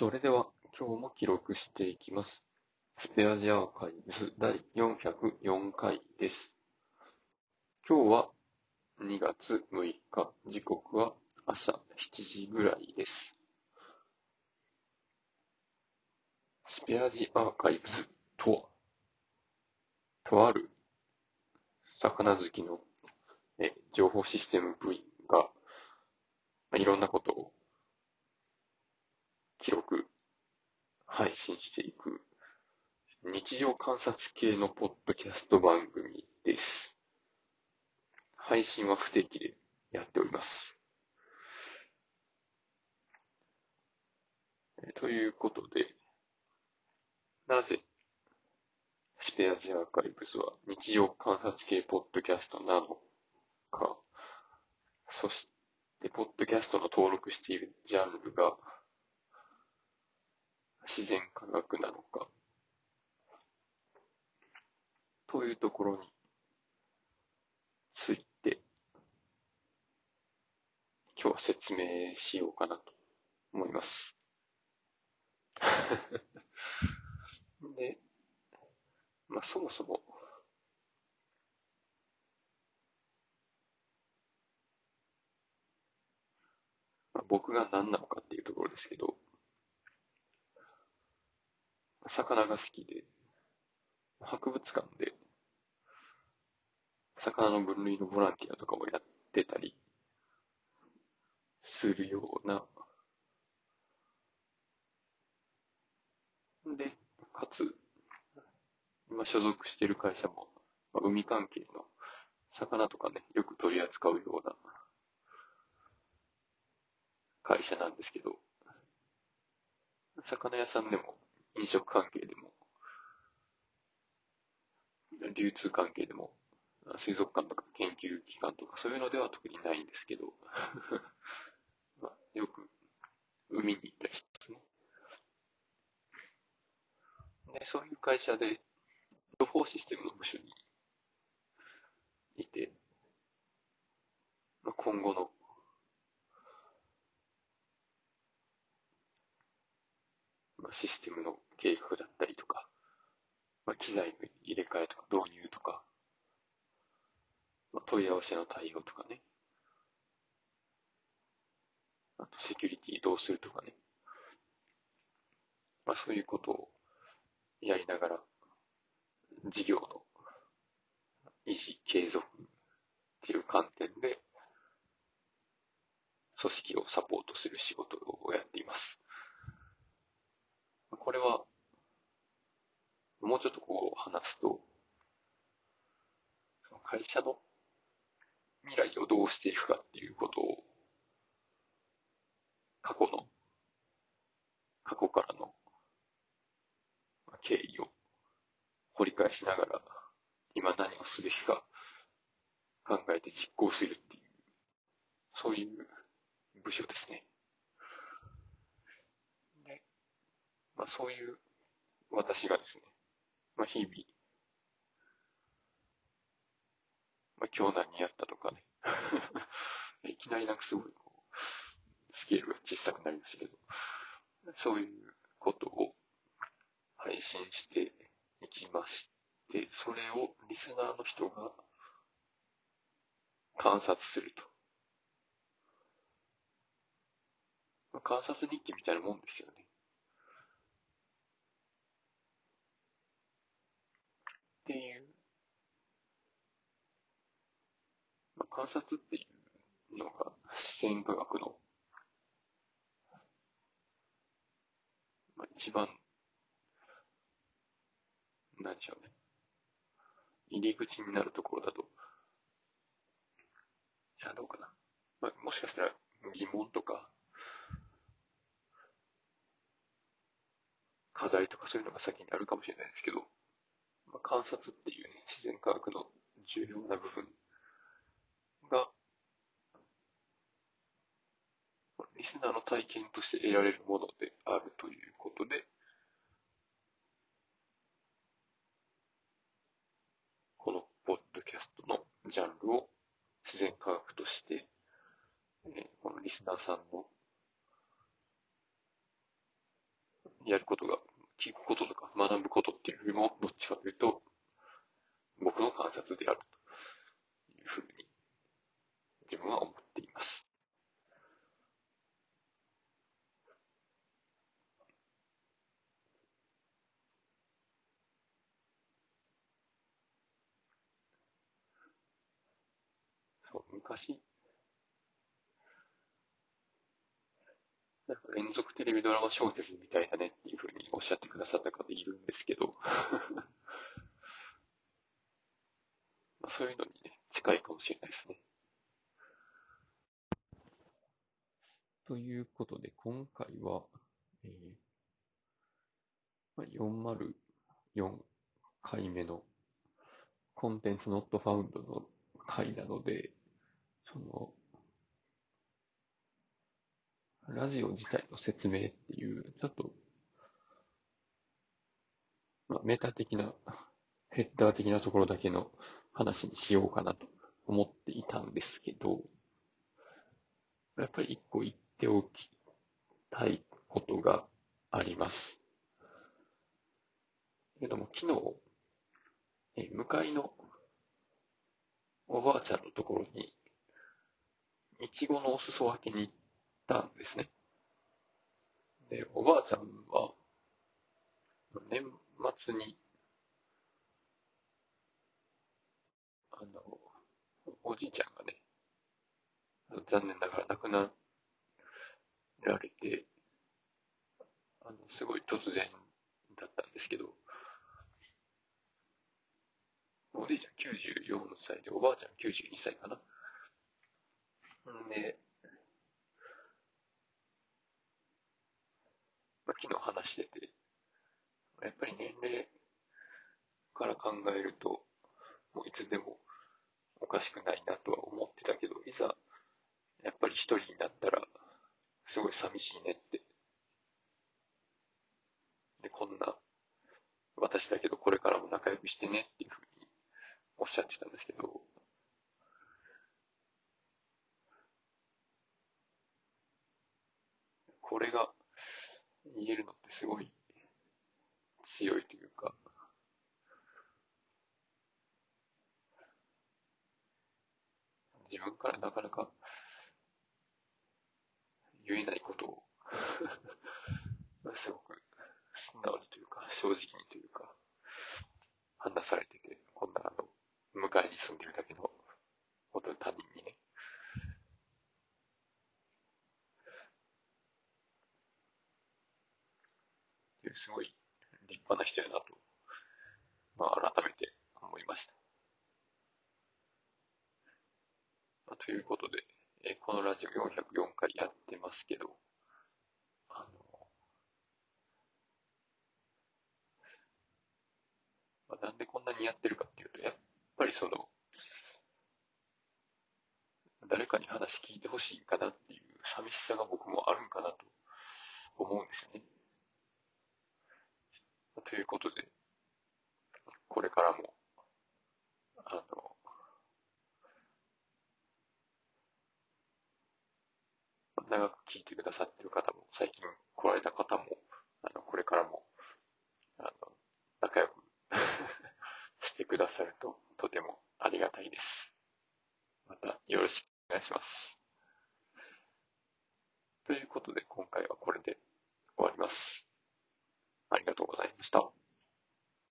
それでは今日も記録していきます。スペアジアーカイブス第404回です。今日は2月6日、時刻は朝7時ぐらいです。スペアジアーカイブスとは、とある魚好きのえ情報システム部員が、いろんなことを記録、配信していく日常観察系のポッドキャスト番組です。配信は不定期でやっております。えということで、なぜスペアジアーカイブスは日常観察系ポッドキャストなのか、そして、ポッドキャストの登録しているジャンルが自然科学なのか、というところについて、今日は説明しようかなと思います。で、まあそもそも、まあ、僕が何なのかっていうところですけど、魚が好きで、博物館で、魚の分類のボランティアとかをやってたりするような、で、かつ、今所属している会社も、まあ海関係の魚とかね、よく取り扱うような会社なんですけど、魚屋さんでも、飲食関係でも、流通関係でも、水族館とか研究機関とかそういうのでは特にないんですけど、まあ、よく海に行ったりしますね。で、そういう会社で、情報システムの部署にいて、まあ、今後のまあシステムの計画だったりとか、まあ、機材の入れ替えとか導入とか、まあ、問い合わせの対応とかね、あとセキュリティどうするとかね、まあ、そういうことをやりながら、事業の維持、継続っていう観点で、組織をサポートする仕事をやっています。これは、もうちょっとこう話すと、会社の未来をどうしていくかっていうことを、過去の、過去からのまあ経緯を掘り返しながら、今何をすべきか考えて実行するっていう、そういう部署ですね。でまあ、そういう私がですね、まあ、日々、まあ、今日何やったとかね、いきなりなんかすごいスケールが小さくなりましたけど、そういうことを配信していきまして、それをリスナーの人が観察すると。まあ観察日記みたいなもんですよね。っていう、まあ、観察っていうのが自然科学の、一番、なんでしょうね。入り口になるところだと、いや、どうかな。まあ、もしかしたら疑問とか、課題とかそういうのが先にあるかもしれないですけど、まあ、観察っていうね、自然科学の重要な部分が、リスナーの体験として得られるものであるということで、このポッドキャストのジャンルを自然科学として、えこのリスナーさんのやることが、聞くこととか学ぶことっていうよりも、どっちかというと、僕の観察であるというふうに、自分は思っています。そう、昔、なんか連続テレビドラマ小説みたいだねっていうふうにおっしゃってくださった方いるんですけど まあそういうのにね、近いかもしれないですね。ということで、今回は、えーまあ、404回目のコンテンツノットファウンドの回なので、その、ラジオ自体の説明っていう、ちょっと、まあ、メタ的な、ヘッダー的なところだけの話にしようかなと思っていたんですけど、やっぱり一個言っておきたいことがあります。けども、昨日、え向かいのおばあちゃんのところに、いちごのお裾分けに行ったんですね。で、おばあちゃんは、年末に、あの、おじいちゃんがね、残念ながら亡くなられて、あの、すごい突然だったんですけど、おじいちゃん94歳で、おばあちゃん92歳かな。で、まあ、昨日話してて、やっぱり年齢から考えると、もういつでもおかしくないなとは思ってたけど、いざ、やっぱり一人になったら、すごい寂しいねって。で、こんな、私だけどこれからも仲良くしてねっていうふうにおっしゃってたんですけど、これが言えるのってすごい強いというか、自分からなかなか言えないことを すごく素直にというか、正直にというか、話されてて、こんなあの、向かいに住んでるだけの、本当に他人すごい立派な人やなと、まあ、改めて思いました。ということで、えこのラジオ404回やってますけど、あの、まあ、なんでこんなにやってるかっていうと、やっぱりその、誰かに話聞いてほしいかなっていう寂しさが僕もあるんかなと思うんですよね。ということで、これからも、あの、長く聞いてくださってる方も、最近来られた方も、あの、これからも、あの、仲良く してくださると